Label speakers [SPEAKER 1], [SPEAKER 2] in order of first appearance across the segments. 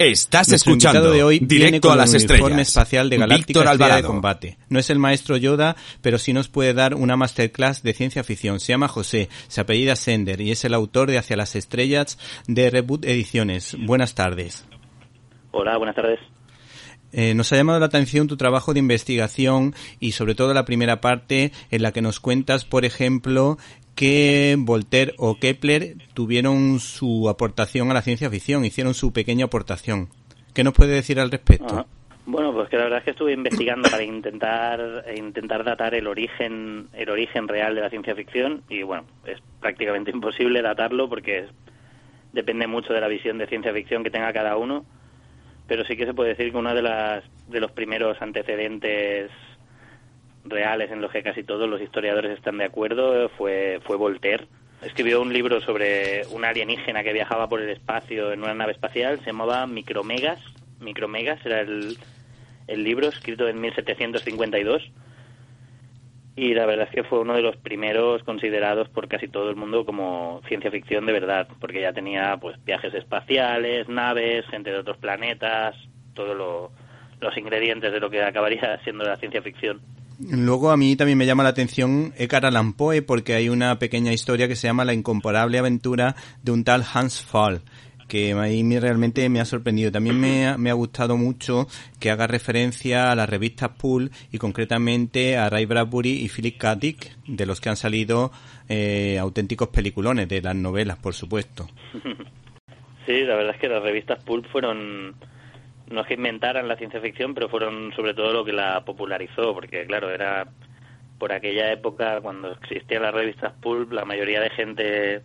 [SPEAKER 1] Estás
[SPEAKER 2] Nuestro
[SPEAKER 1] escuchando
[SPEAKER 2] de hoy
[SPEAKER 1] directo a las estrellas.
[SPEAKER 2] espacial de Galáctica
[SPEAKER 1] Víctor
[SPEAKER 2] Estrella de
[SPEAKER 1] Alvarado.
[SPEAKER 2] Combate. No es el maestro Yoda, pero sí nos puede dar una masterclass de ciencia ficción. Se llama José, se apellida Sender y es el autor de Hacia las Estrellas de Reboot Ediciones. Buenas tardes.
[SPEAKER 3] Hola, buenas tardes.
[SPEAKER 2] Eh, nos ha llamado la atención tu trabajo de investigación y sobre todo la primera parte en la que nos cuentas, por ejemplo, que Voltaire o Kepler tuvieron su aportación a la ciencia ficción, hicieron su pequeña aportación. ¿Qué nos puede decir al respecto?
[SPEAKER 3] Ajá. Bueno, pues que la verdad es que estuve investigando para intentar eh, intentar datar el origen el origen real de la ciencia ficción y bueno, es prácticamente imposible datarlo porque depende mucho de la visión de ciencia ficción que tenga cada uno, pero sí que se puede decir que uno de las de los primeros antecedentes reales en los que casi todos los historiadores están de acuerdo fue fue Voltaire. Escribió un libro sobre un alienígena que viajaba por el espacio en una nave espacial, se llamaba Micromegas. Micromegas era el, el libro escrito en 1752 y la verdad es que fue uno de los primeros considerados por casi todo el mundo como ciencia ficción de verdad, porque ya tenía pues viajes espaciales, naves, gente de otros planetas, todos los ingredientes de lo que acabaría siendo la ciencia ficción.
[SPEAKER 2] Luego a mí también me llama la atención Edgar Allan porque hay una pequeña historia que se llama La incomparable aventura de un tal Hans Fall que a mí me- realmente me ha sorprendido. También me ha, me ha gustado mucho que haga referencia a las revistas Pool y concretamente a Ray Bradbury y Philip K. Dick, de los que han salido eh, auténticos peliculones, de las novelas, por supuesto.
[SPEAKER 3] Sí, la verdad es que las revistas Pulp fueron, no es que inventaran la ciencia ficción, pero fueron sobre todo lo que la popularizó, porque claro, era por aquella época cuando existían las revistas Pulp, la mayoría de gente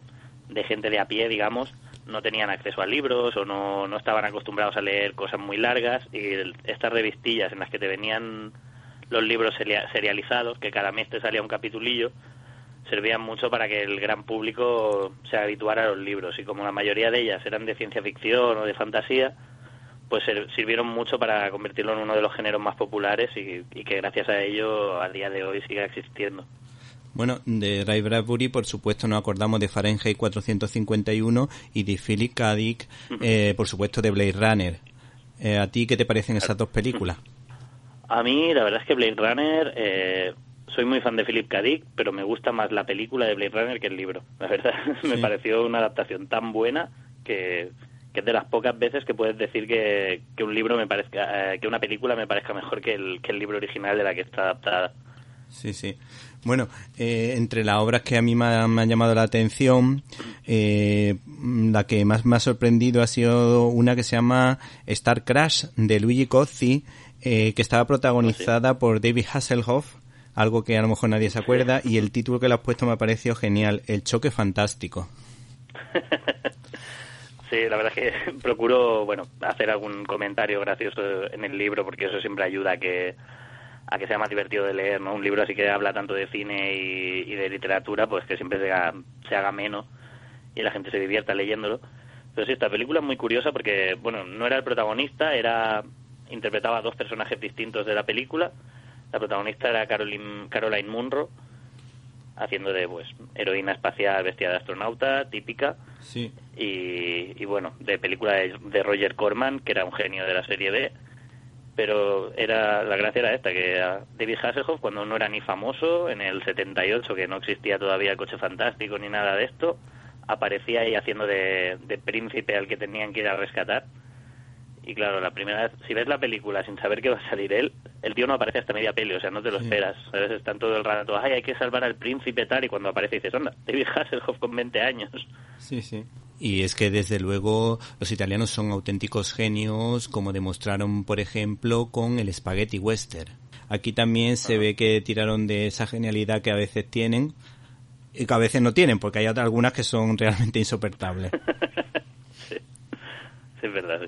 [SPEAKER 3] de gente de a pie, digamos, no tenían acceso a libros o no, no estaban acostumbrados a leer cosas muy largas y estas revistillas en las que te venían los libros seria- serializados, que cada mes te salía un capitulillo, servían mucho para que el gran público se habituara a los libros y como la mayoría de ellas eran de ciencia ficción o de fantasía, pues sirvieron mucho para convertirlo en uno de los géneros más populares y, y que gracias a ello a día de hoy siga existiendo.
[SPEAKER 2] Bueno, de Ray Bradbury, por supuesto, nos acordamos de Fahrenheit 451 y de Philip K. Dick, eh, por supuesto, de Blade Runner. Eh, ¿A ti qué te parecen esas dos películas?
[SPEAKER 3] A mí la verdad es que Blade Runner, eh, soy muy fan de Philip K. Dick, pero me gusta más la película de Blade Runner que el libro. La verdad, me pareció una adaptación tan buena que, que es de las pocas veces que puedes decir que, que un libro me parezca, eh, que una película me parezca mejor que el, que el libro original de la que está adaptada.
[SPEAKER 2] Sí, sí. Bueno, eh, entre las obras que a mí me, ha- me han llamado la atención, eh, la que más me ha sorprendido ha sido una que se llama Star Crash de Luigi Cozzi, eh, que estaba protagonizada por David Hasselhoff, algo que a lo mejor nadie se acuerda, y el título que le has puesto me ha parecido genial, El choque fantástico.
[SPEAKER 3] Sí, la verdad es que procuro, bueno, hacer algún comentario gracioso en el libro porque eso siempre ayuda a que a que sea más divertido de leer, ¿no? Un libro así que habla tanto de cine y, de literatura, pues que siempre se haga, se haga menos y la gente se divierta leyéndolo. Pero sí, esta película es muy curiosa porque, bueno, no era el protagonista, era interpretaba a dos personajes distintos de la película. La protagonista era Caroline, Caroline Munro, haciendo de, pues, heroína espacial vestida de astronauta, típica
[SPEAKER 2] Sí.
[SPEAKER 3] y, y, bueno, de película de, de Roger Corman, que era un genio de la serie B, pero era la gracia era esta, que David Hasselhoff, cuando no era ni famoso, en el 78, que no existía todavía el coche fantástico ni nada de esto, aparecía ahí haciendo de, de príncipe al que tenían que ir a rescatar. Y claro, la primera vez, si ves la película sin saber que va a salir él, el tío no aparece hasta media peli, o sea, no te lo
[SPEAKER 2] Sí.
[SPEAKER 3] esperas. ¿sabes? Están todo el rato, ay, hay que salvar al príncipe tal, y cuando aparece dices, onda, David Hasselhoff con 20 años.
[SPEAKER 2] Sí, sí. Y es que desde luego los italianos son auténticos genios, como demostraron, por ejemplo, con el Spaghetti Western. Aquí también se ve que tiraron de esa genialidad que a veces tienen y que a veces no tienen, porque hay algunas que son realmente insoportables.
[SPEAKER 3] sí. sí, es verdad.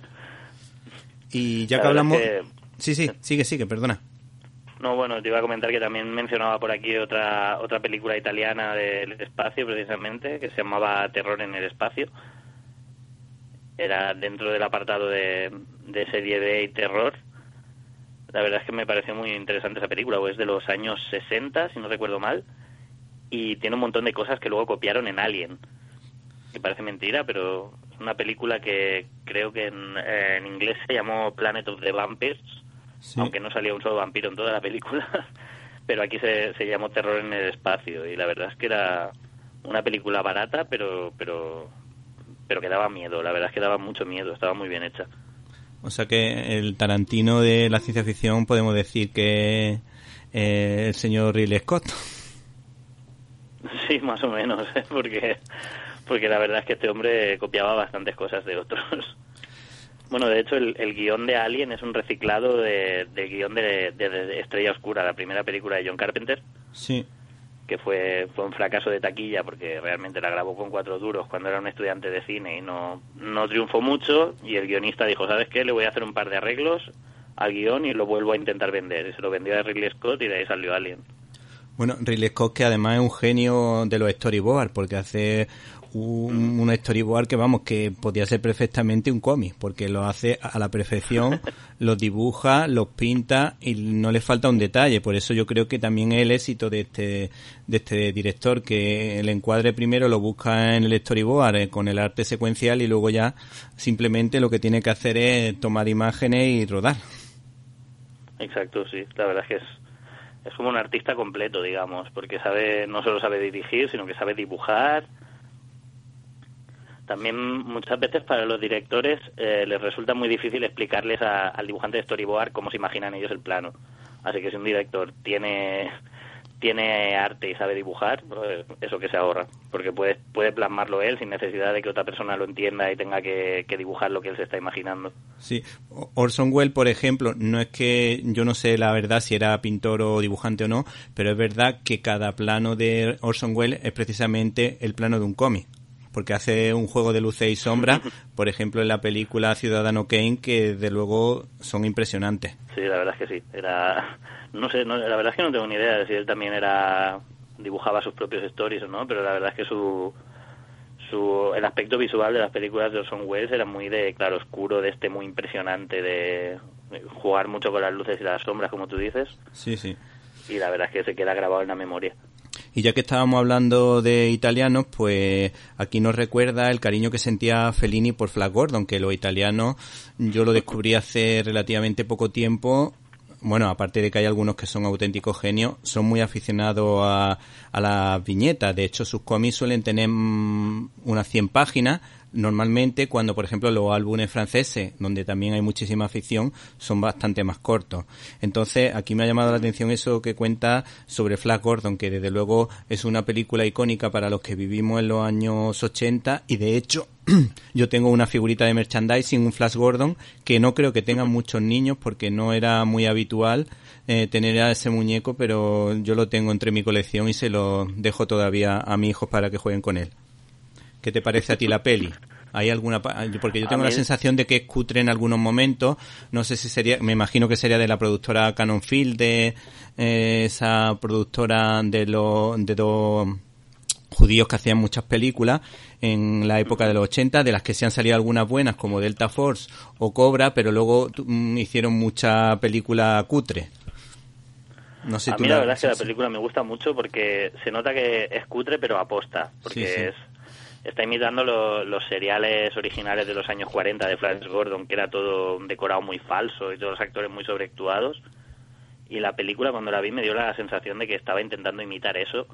[SPEAKER 2] Y ya
[SPEAKER 3] La
[SPEAKER 2] que hablamos...
[SPEAKER 3] es
[SPEAKER 2] Sí, sí, sigue, sigue, perdona.
[SPEAKER 3] No, bueno, te iba a comentar que también mencionaba por aquí otra otra película italiana del espacio, precisamente, que se llamaba Terror en el espacio. Era dentro del apartado de, de serie B y terror. La verdad es que me pareció muy interesante esa película, pues es de los años 60, si no recuerdo mal, y tiene un montón de cosas que luego copiaron en Alien. Que parece mentira, pero una película que creo que en, en inglés se llamó Planet of the Vampires, aunque no salía un solo vampiro en toda la película, pero aquí se, se llamó Terror en el espacio y la verdad es que era una película barata, pero pero pero que daba miedo, la verdad es que daba mucho miedo, estaba muy bien hecha.
[SPEAKER 2] O sea que el Tarantino de la ciencia ficción podemos decir que eh, el señor Ridley Scott.
[SPEAKER 3] Sí, más o menos, ¿eh? porque porque la verdad es que este hombre copiaba bastantes cosas de otros. Bueno, de hecho, el, el guion de Alien es un reciclado de, del guion de, de, Estrella Oscura, la primera película de John Carpenter.
[SPEAKER 2] Sí.
[SPEAKER 3] Que fue, fue un fracaso de taquilla porque realmente la grabó con cuatro duros cuando era un estudiante de cine y no, no triunfó mucho. Y el guionista dijo: ¿Sabes qué? Le voy a hacer un par de arreglos al guion y lo vuelvo a intentar vender. Y se lo vendió a Ridley Scott y de ahí salió Alien.
[SPEAKER 2] Bueno, Ridley Scott que además es un genio de los storyboards porque hace un, un storyboard que vamos, que podría ser perfectamente un cómic, porque lo hace a la perfección, los dibuja, los pinta y no le falta un detalle. Por eso yo creo que también es el éxito de este, de este director, que el encuadre primero lo busca en el storyboard eh, con el arte secuencial y luego ya simplemente lo que tiene que hacer es tomar imágenes y rodar.
[SPEAKER 3] Exacto, sí. La verdad es que es, es como un artista completo, digamos, porque sabe no solo sabe dirigir, sino que sabe dibujar, también muchas veces para los directores eh, les resulta muy difícil explicarles al dibujante de storyboard cómo se imaginan ellos el plano. Así que si un director tiene tiene arte y sabe dibujar, pues eso que se ahorra, porque puede, puede plasmarlo él sin necesidad de que otra persona lo entienda y tenga que, que dibujar lo que él se está imaginando.
[SPEAKER 2] Sí, Orson Welles, por ejemplo, no es que yo no sé la verdad si era pintor o dibujante o no, pero es verdad que cada plano de Orson Welles es precisamente el plano de un cómic porque hace un juego de luces y sombras, por ejemplo en la película Ciudadano Kane, que de luego son impresionantes.
[SPEAKER 3] Sí, la verdad es que sí. Era, no sé, la verdad es que no tengo ni idea de si él también era dibujaba sus propios stories o no, pero la verdad es que su, su el aspecto visual de las películas de Orson Welles era muy de claro oscuro, de este muy impresionante, de jugar mucho con las luces y las sombras, como tú dices.
[SPEAKER 2] Sí, sí.
[SPEAKER 3] Y la verdad es que se queda grabado en la memoria.
[SPEAKER 2] Y ya que estábamos hablando de italianos, pues aquí nos recuerda el cariño que sentía Fellini por Flash Gordon, que los italianos yo lo descubrí hace relativamente poco tiempo. Bueno, aparte de que hay algunos que son auténticos genios, son muy aficionados a, a las viñetas. De hecho, sus cómics suelen tener mm, unas 100 páginas, normalmente cuando, por ejemplo, los álbumes franceses, donde también hay muchísima ficción, son bastante más cortos. Entonces, aquí me ha llamado la atención eso que cuenta sobre Flash Gordon, que desde luego es una película icónica para los que vivimos en los años 80 y de hecho yo tengo una figurita de merchandising, un Flash Gordon, que no creo que tengan muchos niños porque no era muy habitual eh, tener a ese muñeco, pero yo lo tengo entre mi colección y se lo dejo todavía a mis hijos para que jueguen con él. ¿Qué te parece a ti la peli? ¿Hay alguna porque yo tengo la sensación de que es cutre en algunos momentos, no sé si sería, me imagino que sería de la productora Canon Field, de eh, esa productora de los de dos judíos que hacían muchas películas en la época de los 80, de las que se han salido algunas buenas como Delta Force o Cobra, pero luego mm, hicieron mucha película cutre.
[SPEAKER 3] No sé a mí la, verdad es que la película me gusta mucho porque se nota que es cutre pero aposta, porque es está imitando los seriales originales de los años 40 de Flash Gordon, que era todo un decorado muy falso y todos los actores muy sobreactuados. Y la película, cuando la vi, me dio la sensación de que estaba intentando imitar eso.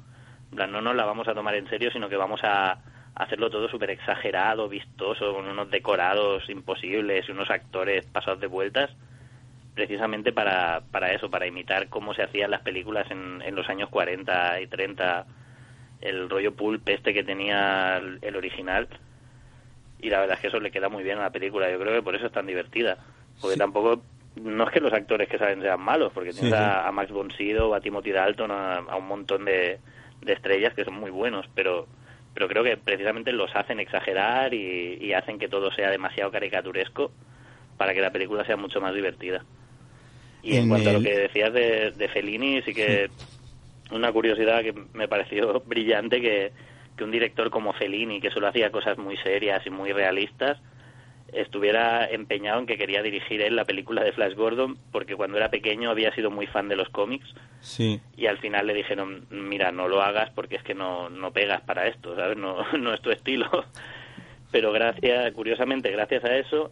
[SPEAKER 3] no nos la vamos a tomar en serio, sino que vamos a hacerlo todo súper exagerado, vistoso, con unos decorados imposibles y unos actores pasados de vueltas, precisamente para, para eso, para imitar cómo se hacían las películas en, en los años 40 y 30 el rollo pulp este que tenía el, original. Y la verdad es que eso le queda muy bien a la película. Yo creo que por eso es tan divertida. Porque tampoco no es que los actores que salen sean malos porque tienes A, Max von Sydow a Timothy Dalton a, un montón de, estrellas que son muy buenos pero pero creo que precisamente los hacen exagerar y, hacen que todo sea demasiado caricaturesco para que la película sea mucho más divertida. Y en, cuanto a lo que decías de, de Fellini sí que una curiosidad que me pareció brillante que, que un director como Fellini, que solo hacía cosas muy serias y muy realistas, estuviera empeñado en que quería dirigir él la película de Flash Gordon, porque cuando era pequeño había sido muy fan de los cómics.
[SPEAKER 2] Sí.
[SPEAKER 3] Y al final le dijeron, mira, no lo hagas porque es que no, no pegas para esto, ¿sabes? No, no es tu estilo. pero gracias, curiosamente, gracias a eso,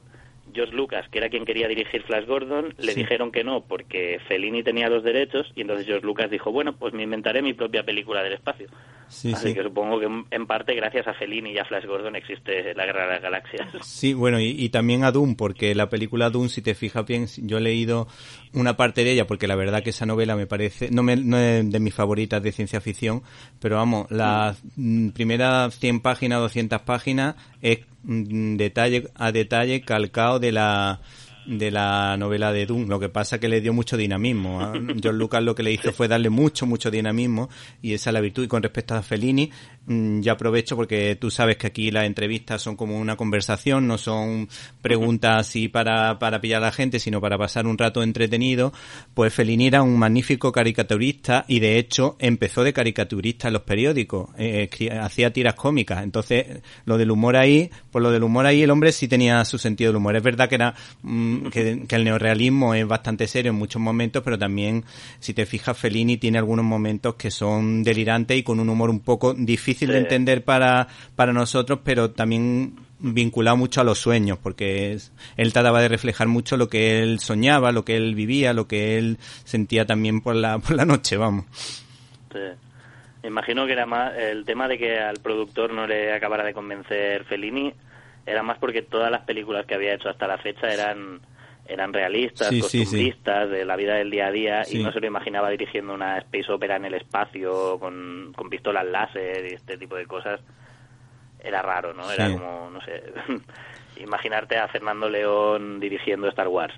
[SPEAKER 3] George Lucas, que era quien quería dirigir Flash Gordon, le dijeron que no porque Fellini tenía los derechos y entonces George Lucas dijo, bueno, pues me inventaré mi propia película del espacio. Así que supongo que en parte gracias a Fellini y a Flash Gordon existe la Guerra de las Galaxias.
[SPEAKER 2] Sí, bueno, y, también a Doom, porque la película Doom, si te fijas bien, yo he leído una parte de ella, porque la verdad que esa novela me parece, no, me, no es de mis favoritas de ciencia ficción, pero vamos, las mm. primeras 100 páginas, 200 páginas es mm, detalle a detalle calcado de la de la novela de Doom. Lo que pasa que le dio mucho dinamismo. ¿ah? John Lucas lo que le hizo fue darle mucho, mucho dinamismo y esa es la virtud. Y con respecto a Fellini, ya aprovecho porque tú sabes que aquí las entrevistas son como una conversación, no son preguntas así para, para pillar a la gente, sino para pasar un rato entretenido. Pues Fellini era un magnífico caricaturista y de hecho empezó de caricaturista en los periódicos, eh, hacía tiras cómicas. Entonces, lo del humor ahí, pues lo del humor ahí el hombre sí tenía su sentido del humor. Es verdad que era mm, que, el neorealismo es bastante serio en muchos momentos, pero también, si te fijas, Fellini tiene algunos momentos que son delirantes y con un humor un poco difícil de entender para, para nosotros, pero también vinculado mucho a los sueños, porque él trataba de reflejar mucho lo que él soñaba, lo que él vivía, lo que él sentía también por la, por la noche, vamos.
[SPEAKER 3] Me imagino que era más el tema de que al productor no le acabara de convencer Fellini era más porque todas las películas que había hecho hasta la fecha eran eran realistas, costumbristas, de la vida del día a día, y no se lo imaginaba dirigiendo una space opera en el espacio con, con pistolas láser y este tipo de cosas. Era raro, ¿no? Era como, no sé, imaginarte a Fernando León dirigiendo Star Wars.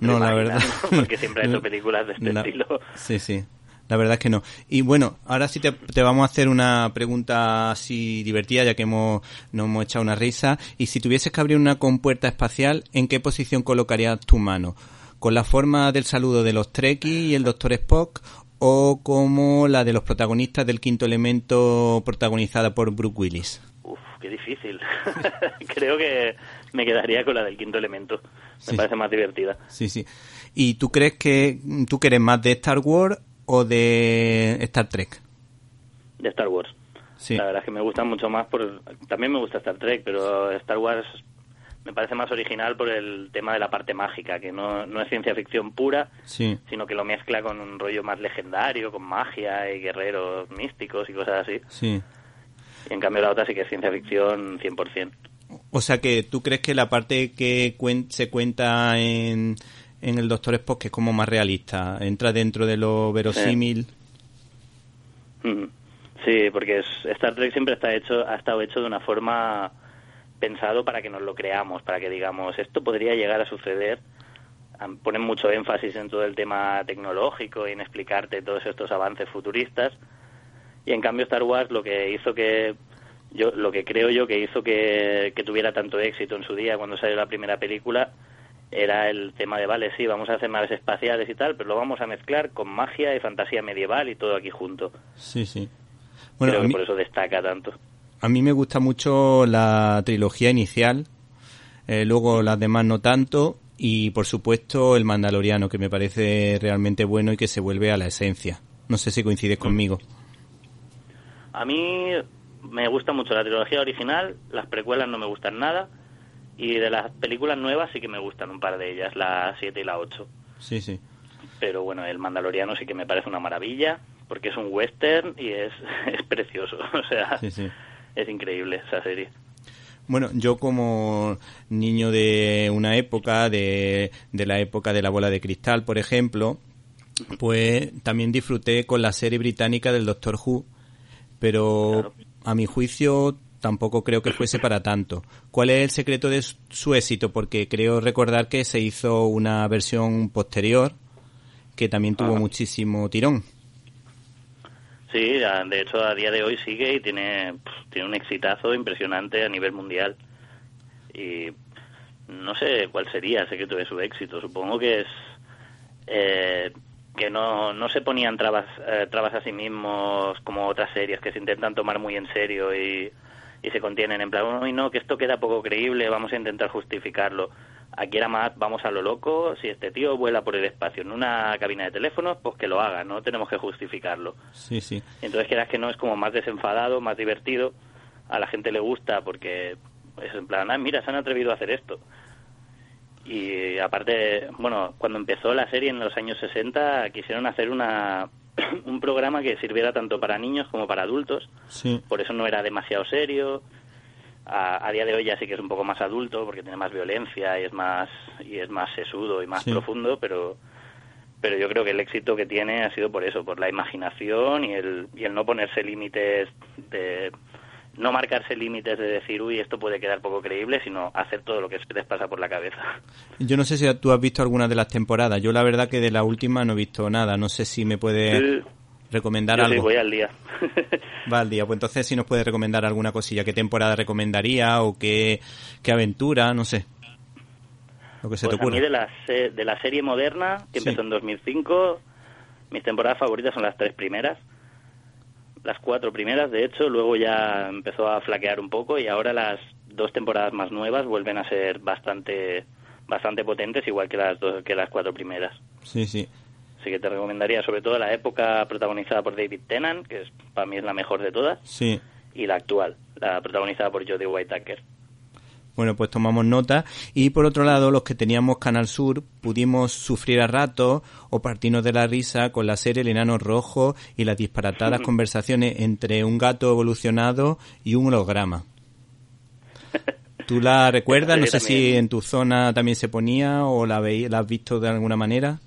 [SPEAKER 3] No, la verdad. Porque siempre ha hecho películas de este estilo.
[SPEAKER 2] Sí, sí. La verdad es que no. Y bueno, ahora sí te, vamos a hacer una pregunta así divertida, ya que hemos, nos hemos echado una risa. Y si tuvieses que abrir una compuerta espacial, ¿en qué posición colocarías tu mano? ¿Con la forma del saludo de los Trekkies y el Doctor Spock? ¿O como la de los protagonistas del quinto elemento protagonizada por Brooke Willis?
[SPEAKER 3] Uf, qué difícil. Creo que me quedaría con la del quinto elemento. Me parece más divertida.
[SPEAKER 2] Sí, sí. ¿Y tú crees que tú quieres más de Star Wars o de Star Trek?
[SPEAKER 3] De Star Wars. Sí. La verdad es que me gusta mucho más por... También me gusta Star Trek, pero Star Wars me parece más original por el tema de la parte mágica, que no, no es ciencia ficción pura, sí. sino que lo mezcla con un rollo más legendario, con magia y guerreros místicos y cosas así. Sí. Y en cambio la otra sí que es ciencia ficción 100%.
[SPEAKER 2] O sea que tú crees que la parte que se cuenta en, en el Doctor Spock que es como más realista, entra dentro de lo verosímil.
[SPEAKER 3] Sí, porque Star Trek siempre está hecho, ha estado hecho de una forma pensado para que nos lo creamos, para que digamos esto podría llegar a suceder. Ponen mucho énfasis en todo el tema tecnológico y en explicarte todos estos avances futuristas. Y en cambio Star Wars lo que hizo que yo lo que creo yo que hizo que tuviera tanto éxito en su día cuando salió la primera película era el tema de, vale, sí, vamos a hacer naves espaciales y tal, pero lo vamos a mezclar con magia y fantasía medieval y todo aquí junto.
[SPEAKER 2] Sí, sí.
[SPEAKER 3] Bueno, Creo que por eso destaca tanto.
[SPEAKER 2] A mí me gusta mucho la trilogía inicial, eh, luego las demás no tanto, y por supuesto el Mandaloriano, que me parece realmente bueno y que se vuelve a la esencia. No sé si coincides conmigo.
[SPEAKER 3] A mí me gusta mucho la trilogía original, las precuelas no me gustan nada, y de las películas nuevas sí que me gustan un par de ellas, la 7 y la 8.
[SPEAKER 2] Sí, sí.
[SPEAKER 3] Pero bueno, el Mandaloriano sí que me parece una maravilla, porque es un western y es, es precioso. O sea, es increíble esa serie.
[SPEAKER 2] Bueno, yo como niño de una época, de, de la época de la bola de cristal, por ejemplo, pues también disfruté con la serie británica del Doctor Who, pero a mi juicio tampoco creo que fuese para tanto. ¿Cuál es el secreto de su éxito? Porque creo recordar que se hizo una versión posterior que también tuvo muchísimo tirón.
[SPEAKER 3] Sí, de hecho a día de hoy sigue y tiene, tiene un exitazo impresionante a nivel mundial. Y no sé cuál sería el secreto de su éxito. Supongo que es eh, que no, no se ponían trabas, eh, trabas a sí mismos como otras series que se intentan tomar muy en serio y y se contienen en plan, uy, no, que esto queda poco creíble, vamos a intentar justificarlo. Aquí era más, vamos a lo loco, si este tío vuela por el espacio en una cabina de teléfonos, pues que lo haga, no tenemos que justificarlo.
[SPEAKER 2] Sí, sí.
[SPEAKER 3] Entonces quieras que no es como más desenfadado, más divertido, a la gente le gusta porque Es en plan, ah, mira, se han atrevido a hacer esto. Y aparte, bueno, cuando empezó la serie en los años 60 quisieron hacer una, un programa que sirviera tanto para niños como para adultos.
[SPEAKER 2] Sí.
[SPEAKER 3] Por eso no era demasiado serio. A, a día de hoy ya sí que es un poco más adulto porque tiene más violencia y es más y es más sesudo y más
[SPEAKER 2] Sí.
[SPEAKER 3] profundo, pero pero yo creo que el éxito que tiene ha sido por eso, por la imaginación y el, y el no ponerse límites de no marcarse límites de decir, uy, esto puede quedar poco creíble, sino hacer todo lo que se les pasa por la cabeza.
[SPEAKER 2] Yo no sé si tú has visto alguna de las temporadas. Yo la verdad que de la última no he visto nada. No sé si me puede
[SPEAKER 3] Sí,
[SPEAKER 2] recomendar
[SPEAKER 3] yo sí,
[SPEAKER 2] algo.
[SPEAKER 3] voy al día.
[SPEAKER 2] Va al día. Pues entonces si nos puede recomendar alguna cosilla. ¿Qué temporada recomendaría o qué, qué aventura? No sé. Lo que se
[SPEAKER 3] Pues
[SPEAKER 2] te
[SPEAKER 3] a mí
[SPEAKER 2] ocurra.
[SPEAKER 3] de la, de la serie moderna, que
[SPEAKER 2] Sí.
[SPEAKER 3] empezó en 2005, mis temporadas favoritas son las tres primeras. Las cuatro primeras, de hecho, luego ya empezó a flaquear un poco y ahora las dos temporadas más nuevas vuelven a ser bastante bastante potentes, igual que las dos, que las cuatro primeras.
[SPEAKER 2] Sí, sí.
[SPEAKER 3] Así que te recomendaría sobre todo la época protagonizada por David Tennant, que es, para mí es la mejor de todas,
[SPEAKER 2] Sí.
[SPEAKER 3] y la actual, la protagonizada por Jodie Whittaker.
[SPEAKER 2] Bueno, pues tomamos nota. Y por otro lado, los que teníamos Canal Sur pudimos sufrir a ratos o partirnos de la risa con la serie El Enano Rojo y las disparatadas conversaciones entre un gato evolucionado y un holograma. ¿Tú la recuerdas? No sé si en tu zona también se ponía o la, has visto de alguna manera.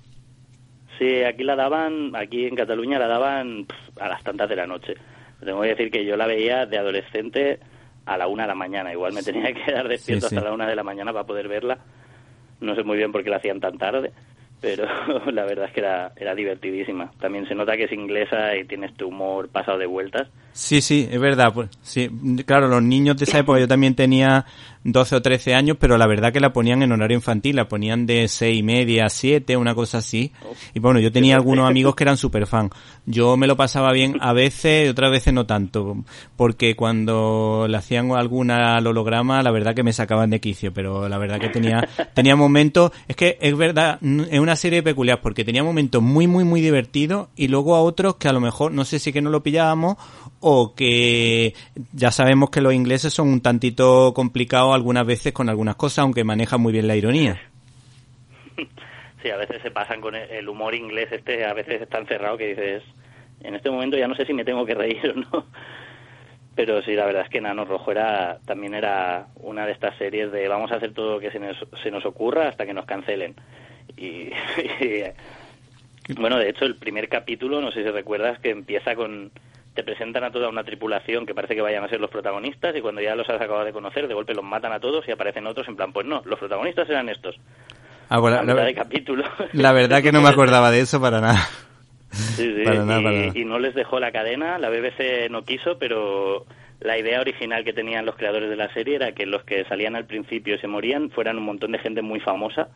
[SPEAKER 3] Sí, aquí la daban, aquí en Cataluña la daban a las tantas de la noche. Tengo que decir que yo la veía de adolescente a la una de la mañana. Igual me tenía que quedar despierto
[SPEAKER 2] Sí, sí.
[SPEAKER 3] hasta la una de la mañana para poder verla. No sé muy bien por qué la hacían tan tarde, pero la verdad es que era, era divertidísima. También se nota que es inglesa y tiene este humor pasado de vueltas.
[SPEAKER 2] Sí, sí, es verdad. Pues, sí, claro, los niños de esa época, yo también tenía 12 o 13 años, pero la verdad que la ponían en horario infantil, la ponían de seis y media a 7, una cosa así. Y bueno, yo tenía algunos amigos que eran super fan. Yo me lo pasaba bien a veces y otras veces no tanto, porque cuando le hacían alguna al holograma, la verdad que me sacaban de quicio, pero la verdad que tenía, tenía momentos, es que es verdad, es una serie peculiar, porque tenía momentos muy, muy, muy divertidos y luego a otros que a lo mejor, no sé si que no lo pillábamos o que ya sabemos que los ingleses son un tantito complicados algunas veces con algunas cosas, aunque manejan muy bien la ironía.
[SPEAKER 3] Sí, a veces se pasan con el humor inglés este, a veces es tan cerrado que dices, en este momento ya no sé si me tengo que reír o no. Pero sí, la verdad es que Nano Rojo era, también era una de estas series de vamos a hacer todo lo que se nos, se nos ocurra hasta que nos cancelen. Y, y, bueno, de hecho, el primer capítulo, no sé si recuerdas, que empieza con te presentan a toda una tripulación que parece que vayan a ser los protagonistas y cuando ya los has acabado de conocer, de golpe los matan a todos y aparecen otros en plan, pues no, los protagonistas eran estos.
[SPEAKER 2] Ah, bueno, la,
[SPEAKER 3] de capítulo.
[SPEAKER 2] la verdad que no me acordaba de eso para nada.
[SPEAKER 3] Sí, sí,
[SPEAKER 2] Para nada,
[SPEAKER 3] y,
[SPEAKER 2] para nada.
[SPEAKER 3] y no les dejó la cadena, la BBC no quiso, pero la idea original que tenían los creadores de la serie era que los que salían al principio y se morían fueran un montón de gente muy famosa,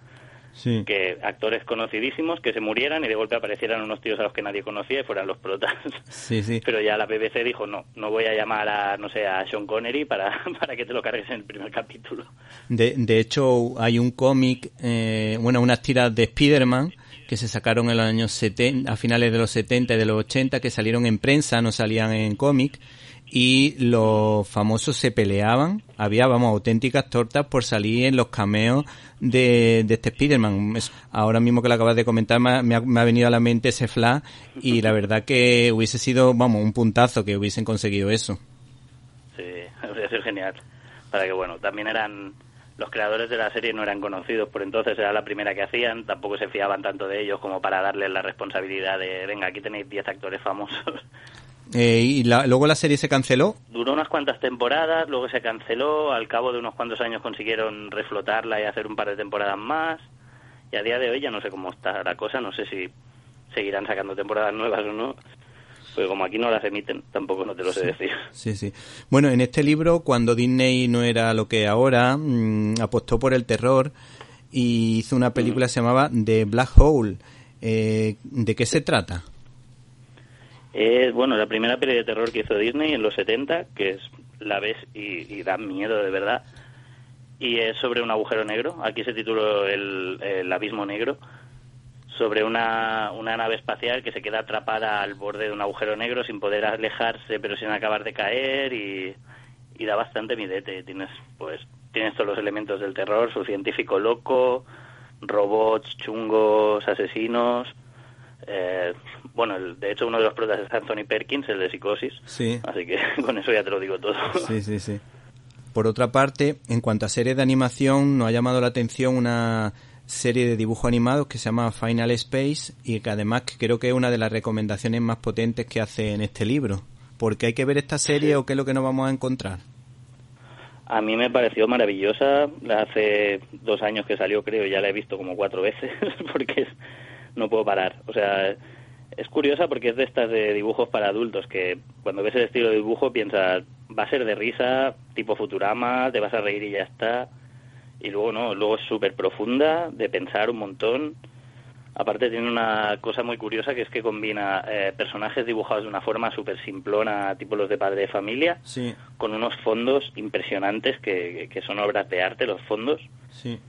[SPEAKER 2] Sí.
[SPEAKER 3] que actores conocidísimos que se murieran y de golpe aparecieran unos tíos a los que nadie conocía y fueran los protas.
[SPEAKER 2] Sí, sí.
[SPEAKER 3] Pero ya la BBC dijo, no, no voy a llamar a, no sé, a Sean Connery para, para que te lo cargues en el primer capítulo.
[SPEAKER 2] De, de hecho, hay un cómic, eh, bueno, unas tiras de Spider-Man que se sacaron en los años 70, a finales de los 70 y de los 80, que salieron en prensa, no salían en cómic, y los famosos se peleaban, había, vamos, auténticas tortas por salir en los cameos de, de este Spider-Man. Ahora mismo que lo acabas de comentar, me ha- me ha venido a la mente ese flash, y la verdad que hubiese sido, vamos, un puntazo que hubiesen conseguido eso.
[SPEAKER 3] Sí, habría sido genial. Para que, bueno, también eran. Los creadores de la serie no eran conocidos por entonces, era la primera que hacían, tampoco se fiaban tanto de ellos como para darles la responsabilidad de, venga, aquí tenéis 10 actores famosos.
[SPEAKER 2] Eh, y la- luego la serie se canceló,
[SPEAKER 3] Duró unas cuantas temporadas, luego se canceló, al cabo de unos cuantos años consiguieron reflotarla y hacer un par de temporadas más, y a día de hoy ya no sé cómo está la cosa, no sé si seguirán sacando temporadas nuevas o no, pues como aquí no las emiten, tampoco no te lo sé decir.
[SPEAKER 2] Sí, sí. Bueno, en este libro, cuando Disney no era lo que ahora, mm, apostó por el terror y hizo una película que se llamaba The Black Hole. Eh, ¿De qué se trata?
[SPEAKER 3] Es, bueno, la primera peli de terror que hizo Disney en los 70, que es la ves y, y da miedo de verdad. Y es sobre un agujero negro. Aquí se tituló el, Abismo Negro. Sobre una, una nave espacial que se queda atrapada al borde de un agujero negro sin poder alejarse, pero sin acabar de caer. Y, y da bastante midete. Tienes, pues, tienes todos los elementos del terror, su científico loco, robots, chungos, asesinos. Eh, bueno, el, de hecho uno de los protagonistas es Anthony Perkins, el de Psicosis.
[SPEAKER 2] Sí.
[SPEAKER 3] Así que con eso ya te lo digo todo.
[SPEAKER 2] Sí, sí, sí. Por otra parte, en cuanto a series de animación, nos ha llamado la atención una serie de dibujos animados que se llama Final Space y que además creo que es una de las recomendaciones más potentes que hace en este libro. Porque hay que ver esta serie o qué es lo que nos vamos a encontrar.
[SPEAKER 3] A mí me pareció maravillosa. Hace dos años que salió, creo, ya la he visto como cuatro veces porque no puedo parar. O sea, es curiosa porque es de estas de dibujos para adultos que cuando ves el estilo de dibujo piensas va a ser de risa, tipo Futurama, te vas a reír y ya está. Y luego no, luego es súper profunda, de pensar un montón. Aparte tiene una cosa muy curiosa que es que combina eh, personajes dibujados de una forma súper simplona, tipo los de padre de familia,
[SPEAKER 2] Sí,
[SPEAKER 3] con unos fondos impresionantes que, que son obras de arte, los fondos.
[SPEAKER 2] sí.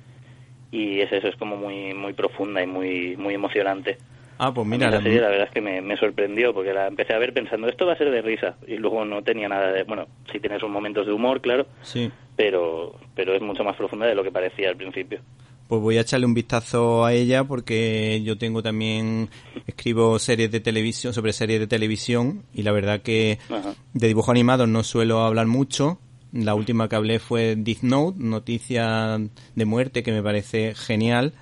[SPEAKER 3] Y es eso, es como muy muy profunda y muy muy emocionante.
[SPEAKER 2] Ah, pues mira,
[SPEAKER 3] la
[SPEAKER 2] la-
[SPEAKER 3] serie la verdad es que me, me sorprendió porque la empecé a ver pensando esto va a ser de risa y luego no tenía nada de bueno sí tiene sus momentos de humor claro
[SPEAKER 2] sí.
[SPEAKER 3] pero pero es mucho más profunda de lo que parecía al principio
[SPEAKER 2] Pues voy a echarle un vistazo a ella porque yo tengo también, escribo series de televisión, sobre series de televisión y la verdad que
[SPEAKER 3] Ajá.
[SPEAKER 2] de dibujos animados no suelo hablar mucho. La última que hablé fue Death Note, noticia de muerte que me parece genial.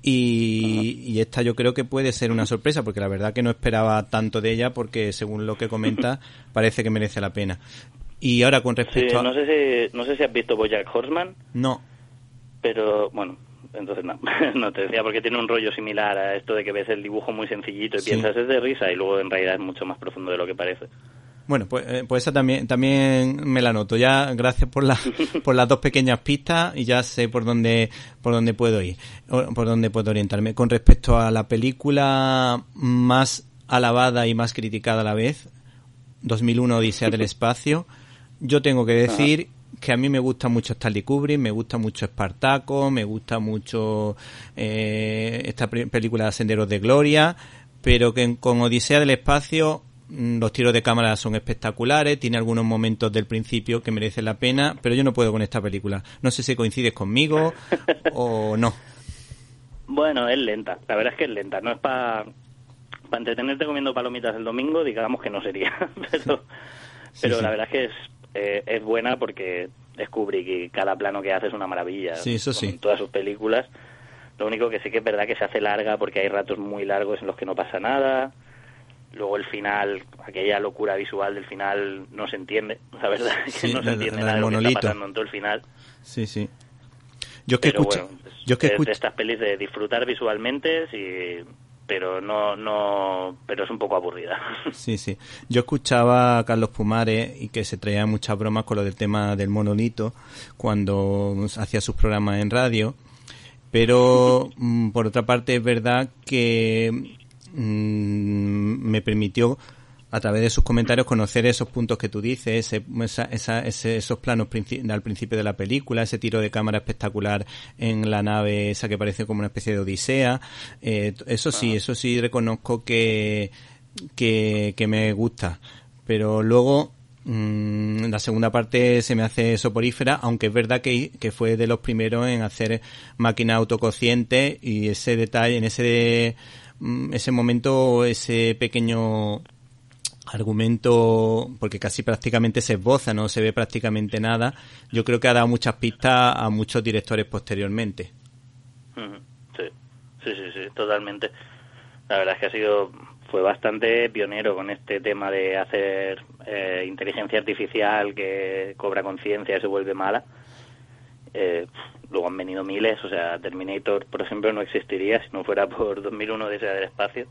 [SPEAKER 2] Y, y esta yo creo que puede ser una sorpresa porque la verdad que no esperaba tanto de ella porque según lo que comenta parece que merece la pena. Y ahora con
[SPEAKER 3] sí,
[SPEAKER 2] respecto a...
[SPEAKER 3] no sé si no sé si has visto Bojack Horseman
[SPEAKER 2] No,
[SPEAKER 3] pero bueno entonces no no te decía porque tiene un rollo similar a esto de que ves el dibujo muy sencillito y
[SPEAKER 2] Sí.
[SPEAKER 3] piensas es de risa y luego en realidad es mucho más profundo de lo que parece
[SPEAKER 2] Bueno, pues, eh, pues esa también, también me la noto. Ya, gracias por, la, por las dos pequeñas pistas y ya sé por dónde, por dónde puedo ir, por dónde puedo orientarme. Con respecto a la película más alabada y más criticada a la vez, 2001 Odisea del Espacio, yo tengo que decir que a mí me gusta mucho Stanley Kubrick, me gusta mucho Espartaco, me gusta mucho eh, esta película Senderos de Gloria, pero que con Odisea del Espacio los tiros de cámara son espectaculares, tiene algunos momentos del principio que merecen la pena, pero yo no puedo con esta película. No sé si coincides conmigo o no.
[SPEAKER 3] Bueno, es lenta. La verdad es que es lenta. No es para entretenerte comiendo palomitas el domingo, digamos que no sería. pero pero
[SPEAKER 2] sí.
[SPEAKER 3] la verdad es que es, eh, es buena porque es Kubrick y cada plano que hace es una maravilla.
[SPEAKER 2] Sí, eso sí.
[SPEAKER 3] todas sus películas. Lo único que sí que es verdad que se hace larga porque hay ratos muy largos en los que no pasa nada. Luego el final, aquella locura visual del final no se entiende. La verdad es que
[SPEAKER 2] Sí,
[SPEAKER 3] no se entiende
[SPEAKER 2] la
[SPEAKER 3] nada de lo que está pasando en todo el final.
[SPEAKER 2] Sí, sí. Yo es que
[SPEAKER 3] Pero
[SPEAKER 2] escucho,
[SPEAKER 3] bueno,
[SPEAKER 2] yo es que
[SPEAKER 3] es
[SPEAKER 2] escucho,
[SPEAKER 3] de estas pelis de disfrutar visualmente, sí, pero no, no, pero es un poco aburrida.
[SPEAKER 2] Sí, sí. Yo escuchaba a Carlos Pumares y que se traía muchas bromas con lo del tema del monolito cuando hacía sus programas en radio. Pero, mm, por otra parte, es verdad que mm, me permitió, a través de sus comentarios, conocer esos puntos que tú dices, ese, esa- esa- ese- esos planos al principio de la película, ese tiro de cámara espectacular en la nave esa que parece como una especie de odisea. Eh, eso sí, eso sí reconozco que, que, que me gusta. Pero luego, mm, la segunda parte se me hace soporífera, aunque es verdad que, que fue de los primeros en hacer máquina autoconsciente y ese detalle, en ese, ese momento, ese pequeño argumento, porque casi prácticamente se esboza, no se ve prácticamente nada, yo creo que ha dado muchas pistas a muchos directores posteriormente.
[SPEAKER 3] Sí, sí, sí, sí, totalmente. La verdad es que ha sido, fue bastante pionero con este tema de hacer eh, inteligencia artificial que cobra conciencia y se vuelve mala. Eh, luego han venido miles, o sea, Terminator, por ejemplo, no existiría si no fuera por 2001 Odisea del Espacio.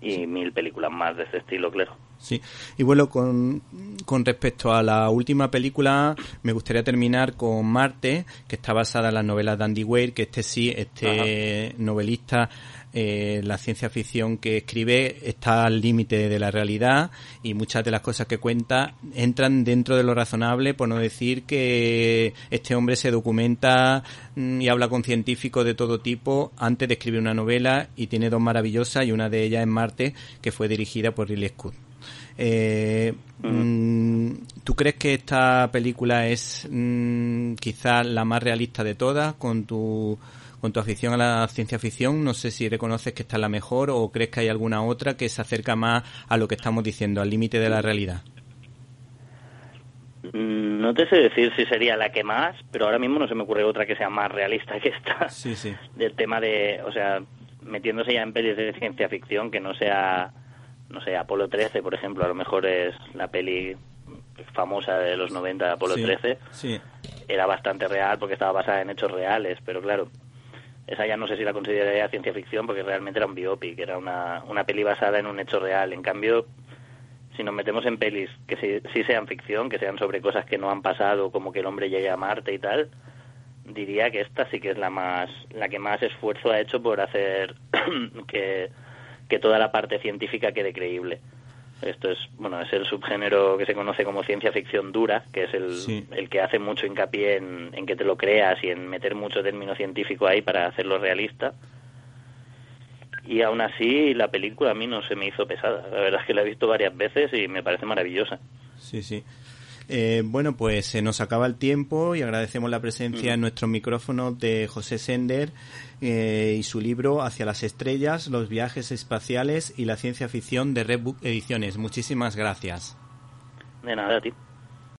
[SPEAKER 3] Y mil películas más de este estilo, claro.
[SPEAKER 2] Sí, y bueno, con, con respecto a la última película, me gustaría terminar con Marte, que está basada en las novelas de Andy Weir, que este sí, este novelista, eh, la ciencia ficción que escribe está al límite de la realidad y muchas de las cosas que cuenta entran dentro de lo razonable, por no decir que este hombre se documenta mm, y habla con científicos de todo tipo antes de escribir una novela y tiene dos maravillosas y una de ellas es Marte, que fue dirigida por Ridley Scott. Eh, mm, ¿Tú crees que esta película es mm, quizás la más realista de todas con tu con tu afición a la ciencia ficción? No sé si reconoces que esta es la mejor o crees que hay alguna otra que se acerca más a lo que estamos diciendo, al límite de la realidad.
[SPEAKER 3] Mm, no te sé decir si sería la que más, pero ahora mismo no se me ocurre otra que sea más realista que esta.
[SPEAKER 2] Sí, sí.
[SPEAKER 3] Del tema de, o sea, metiéndose ya en pelis de ciencia ficción que no sea, no sé, Apolo 13, por ejemplo, a lo mejor es la peli famosa de los 90, Apolo 13.
[SPEAKER 2] Sí.
[SPEAKER 3] Era bastante real porque estaba basada en hechos reales, pero claro, esa ya no sé si la consideraría ciencia ficción porque realmente era un biopic, era una, una peli basada en un hecho real. En cambio, si nos metemos en pelis que sí, sean ficción, que sean sobre cosas que no han pasado, como que el hombre llegue a Marte y tal, diría que esta sí que es la más la que más esfuerzo ha hecho por hacer que, que toda la parte científica quede creíble. Esto es, bueno, es el subgénero que se conoce como ciencia ficción dura, que es el, el que hace mucho hincapié en, en, que te lo creas y en meter mucho término científico ahí para hacerlo realista y aún así la película a mí no se me hizo pesada. La verdad es que la he visto varias veces y me parece maravillosa.
[SPEAKER 2] Sí, sí. Eh, bueno, pues se nos acaba el tiempo y agradecemos la presencia en nuestro micrófono de José Sender eh, y su libro Hacia las estrellas, los viajes espaciales y la ciencia ficción de Red Book Ediciones. Muchísimas gracias.
[SPEAKER 3] De nada, a ti.